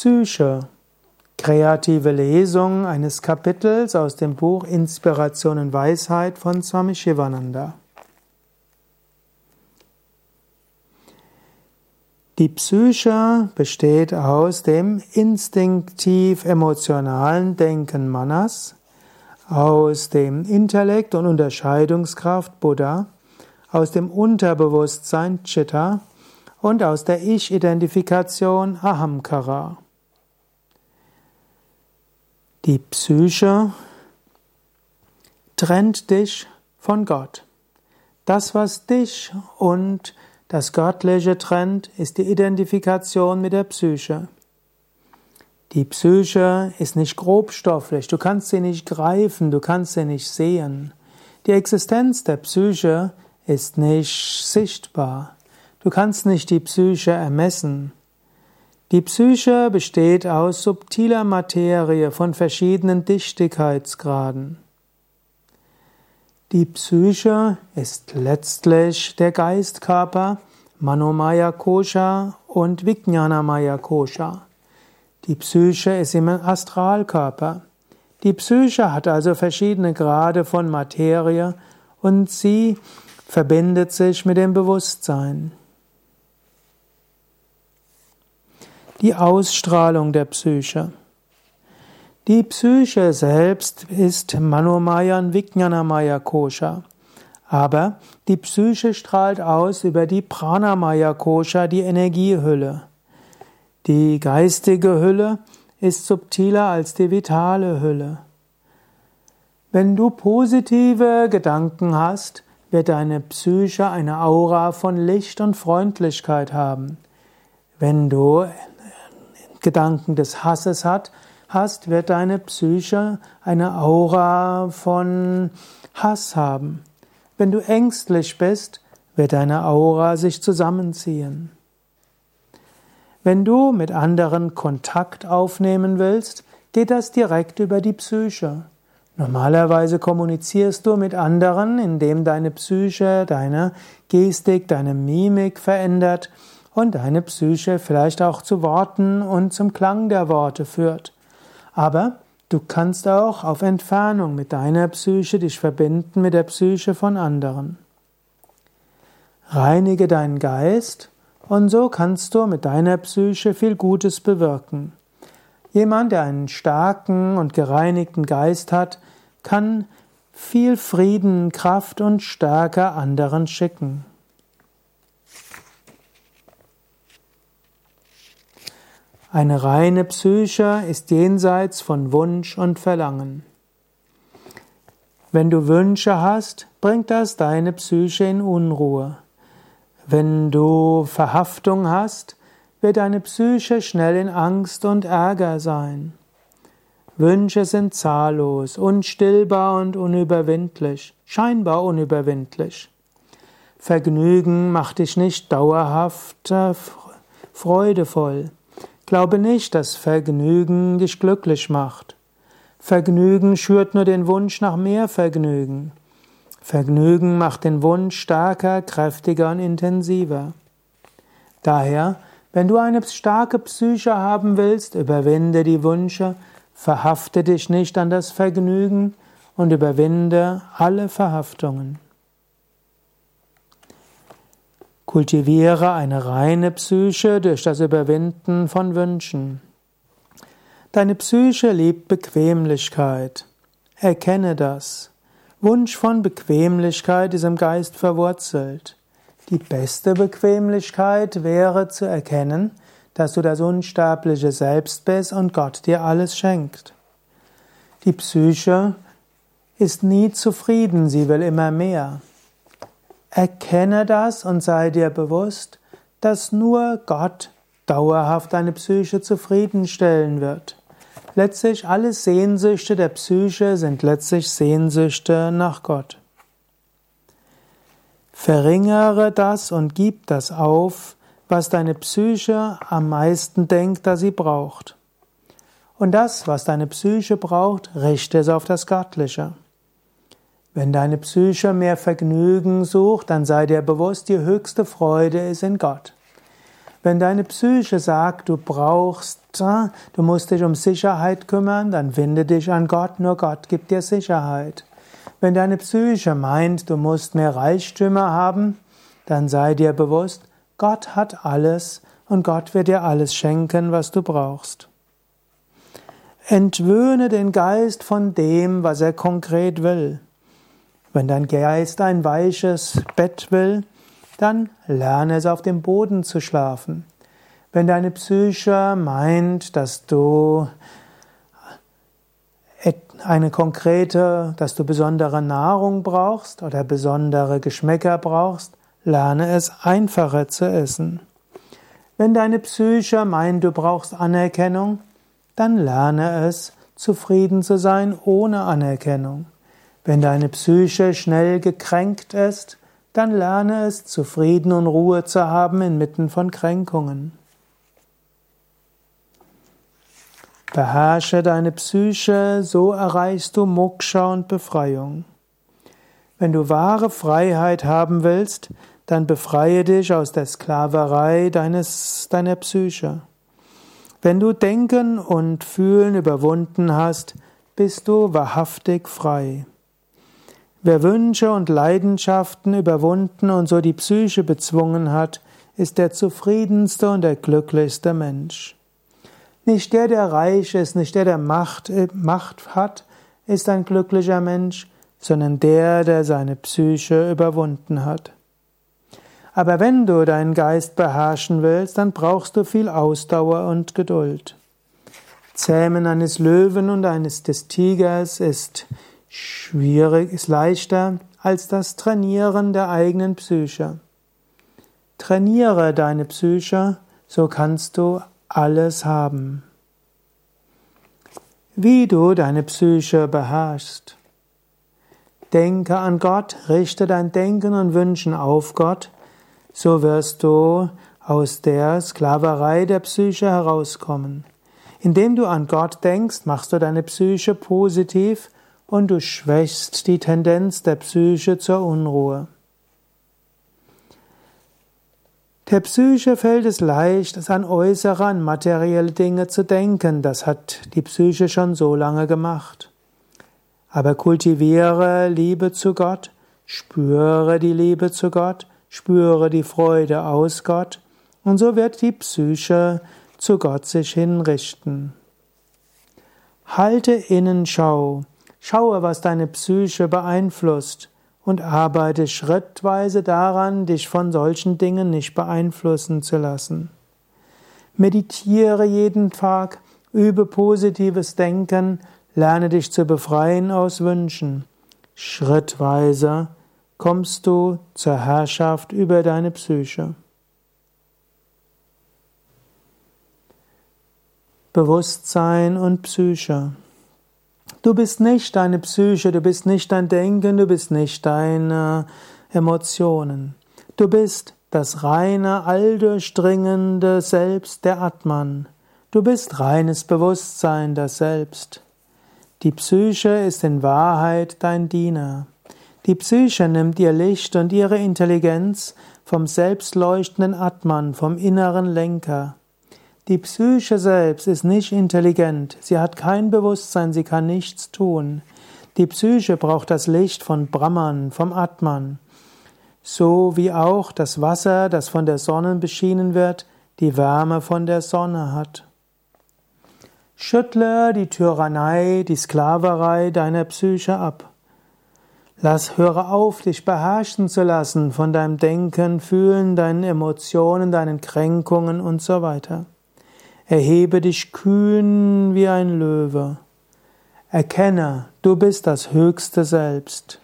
Psyche. Kreative Lesung eines Kapitels aus dem Buch Inspiration und Weisheit von Swami Shivananda. Die Psyche besteht aus dem instinktiv-emotionalen Denken Manas, aus dem Intellekt und Unterscheidungskraft Buddha, aus dem Unterbewusstsein Chitta und aus der Ich-Identifikation Ahamkara. Die Psyche trennt dich von Gott. Das, was dich und das Göttliche trennt, ist die Identifikation mit der Psyche. Die Psyche ist nicht grobstofflich, du kannst sie nicht greifen, du kannst sie nicht sehen. Die Existenz der Psyche ist nicht sichtbar. Du kannst nicht die Psyche ermessen. Die Psyche besteht aus subtiler Materie von verschiedenen Dichtigkeitsgraden. Die Psyche ist letztlich der Geistkörper, Manomaya Kosha und Vijnanamaya Kosha. Die Psyche ist im Astralkörper. Die Psyche hat also verschiedene Grade von Materie und sie verbindet sich mit dem Bewusstsein. Die Ausstrahlung der Psyche. Die Psyche selbst ist Manomaya und Vijnanamaya Kosha. Aber die Psyche strahlt aus über die Pranamaya Kosha, die Energiehülle. Die geistige Hülle ist subtiler als die vitale Hülle. Wenn du positive Gedanken hast, wird deine Psyche eine Aura von Licht und Freundlichkeit haben. Wenn du Gedanken des Hasses hat, hast, wird deine Psyche eine Aura von Hass haben. Wenn du ängstlich bist, wird deine Aura sich zusammenziehen. Wenn du mit anderen Kontakt aufnehmen willst, geht das direkt über die Psyche. Normalerweise kommunizierst du mit anderen, indem deine Psyche, deine Gestik, deine Mimik verändert und deine Psyche vielleicht auch zu Worten und zum Klang der Worte führt. Aber du kannst auch auf Entfernung mit deiner Psyche dich verbinden mit der Psyche von anderen. Reinige deinen Geist und so kannst du mit deiner Psyche viel Gutes bewirken. Jemand, der einen starken und gereinigten Geist hat, kann viel Frieden, Kraft und Stärke anderen schicken. Eine reine Psyche ist jenseits von Wunsch und Verlangen. Wenn du Wünsche hast, bringt das deine Psyche in Unruhe. Wenn du Verhaftung hast, wird deine Psyche schnell in Angst und Ärger sein. Wünsche sind zahllos, unstillbar und unüberwindlich, scheinbar unüberwindlich. Vergnügen macht dich nicht dauerhaft äh, freudevoll. Glaube nicht, dass Vergnügen dich glücklich macht. Vergnügen schürt nur den Wunsch nach mehr Vergnügen. Vergnügen macht den Wunsch stärker, kräftiger und intensiver. Daher, wenn du eine starke Psyche haben willst, überwinde die Wünsche, verhafte dich nicht an das Vergnügen und überwinde alle Verhaftungen. Kultiviere eine reine Psyche durch das Überwinden von Wünschen. Deine Psyche liebt Bequemlichkeit. Erkenne das. Wunsch von Bequemlichkeit ist im Geist verwurzelt. Die beste Bequemlichkeit wäre zu erkennen, dass du das unsterbliche Selbst bist und Gott dir alles schenkt. Die Psyche ist nie zufrieden, sie will immer mehr. Erkenne das und sei dir bewusst, dass nur Gott dauerhaft deine Psyche zufriedenstellen wird. Letztlich alle Sehnsüchte der Psyche sind letztlich Sehnsüchte nach Gott. Verringere das und gib das auf, was deine Psyche am meisten denkt, dass sie braucht. Und das, was deine Psyche braucht, richte es auf das Göttliche. Wenn deine Psyche mehr Vergnügen sucht, dann sei dir bewusst, die höchste Freude ist in Gott. Wenn deine Psyche sagt, du brauchst, äh, du musst dich um Sicherheit kümmern, dann wende dich an Gott, nur Gott gibt dir Sicherheit. Wenn deine Psyche meint, du musst mehr Reichtümer haben, dann sei dir bewusst, Gott hat alles und Gott wird dir alles schenken, was du brauchst. Entwöhne den Geist von dem, was er konkret will. Wenn dein Geist ein weiches Bett will, dann lerne es auf dem Boden zu schlafen. Wenn deine Psyche meint, dass du eine konkrete, dass du besondere Nahrung brauchst oder besondere Geschmäcker brauchst, lerne es einfacher zu essen. Wenn deine Psyche meint, du brauchst Anerkennung, dann lerne es, zufrieden zu sein ohne Anerkennung. Wenn deine Psyche schnell gekränkt ist, dann lerne es, Zufrieden und Ruhe zu haben inmitten von Kränkungen. Beherrsche deine Psyche, so erreichst du Moksha und Befreiung. Wenn du wahre Freiheit haben willst, dann befreie dich aus der Sklaverei deines, deiner Psyche. Wenn du Denken und Fühlen überwunden hast, bist du wahrhaftig frei. Wer Wünsche und Leidenschaften überwunden und so die Psyche bezwungen hat, ist der zufriedenste und der glücklichste Mensch. Nicht der, der reich ist, nicht der, der Macht, äh, Macht hat, ist ein glücklicher Mensch, sondern der, der seine Psyche überwunden hat. Aber wenn du deinen Geist beherrschen willst, dann brauchst du viel Ausdauer und Geduld. Zähmen eines Löwen und eines des Tigers ist schwierig, ist leichter als das Trainieren der eigenen Psyche. Trainiere deine Psyche, so kannst du alles haben. Wie du deine Psyche beherrschst. Denke an Gott, richte dein Denken und Wünschen auf Gott, so wirst du aus der Sklaverei der Psyche herauskommen. Indem du an Gott denkst, machst du deine Psyche positiv und du schwächst die Tendenz der Psyche zur Unruhe. Der Psyche fällt es leicht, an äußere, an materielle Dinge zu denken. Das hat die Psyche schon so lange gemacht. Aber kultiviere Liebe zu Gott, spüre die Liebe zu Gott, spüre die Freude aus Gott, und so wird die Psyche zu Gott sich hinrichten. Halte Innenschau, schaue, was deine Psyche beeinflusst, und arbeite schrittweise daran, dich von solchen Dingen nicht beeinflussen zu lassen. Meditiere jeden Tag, übe positives Denken, lerne dich zu befreien aus Wünschen. Schrittweise kommst du zur Herrschaft über deine Psyche. Bewusstsein und Psyche. Du bist nicht deine Psyche, du bist nicht dein Denken, du bist nicht deine Emotionen. Du bist das reine, alldurchdringende Selbst der Atman. Du bist reines Bewusstsein, das Selbst. Die Psyche ist in Wahrheit dein Diener. Die Psyche nimmt ihr Licht und ihre Intelligenz vom selbstleuchtenden Atman, vom inneren Lenker. Die Psyche selbst ist nicht intelligent, sie hat kein Bewusstsein, sie kann nichts tun. Die Psyche braucht das Licht von Brahman, vom Atman. So wie auch das Wasser, das von der Sonne beschienen wird, die Wärme von der Sonne hat. Schüttle die Tyrannei, die Sklaverei deiner Psyche ab. Lass, höre auf, dich beherrschen zu lassen von deinem Denken, Fühlen, deinen Emotionen, deinen Kränkungen und so weiter. Erhebe dich kühn wie ein Löwe. Erkenne, du bist das höchste Selbst.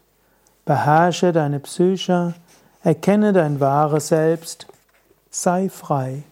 Beherrsche deine Psyche, erkenne dein wahres Selbst, sei frei.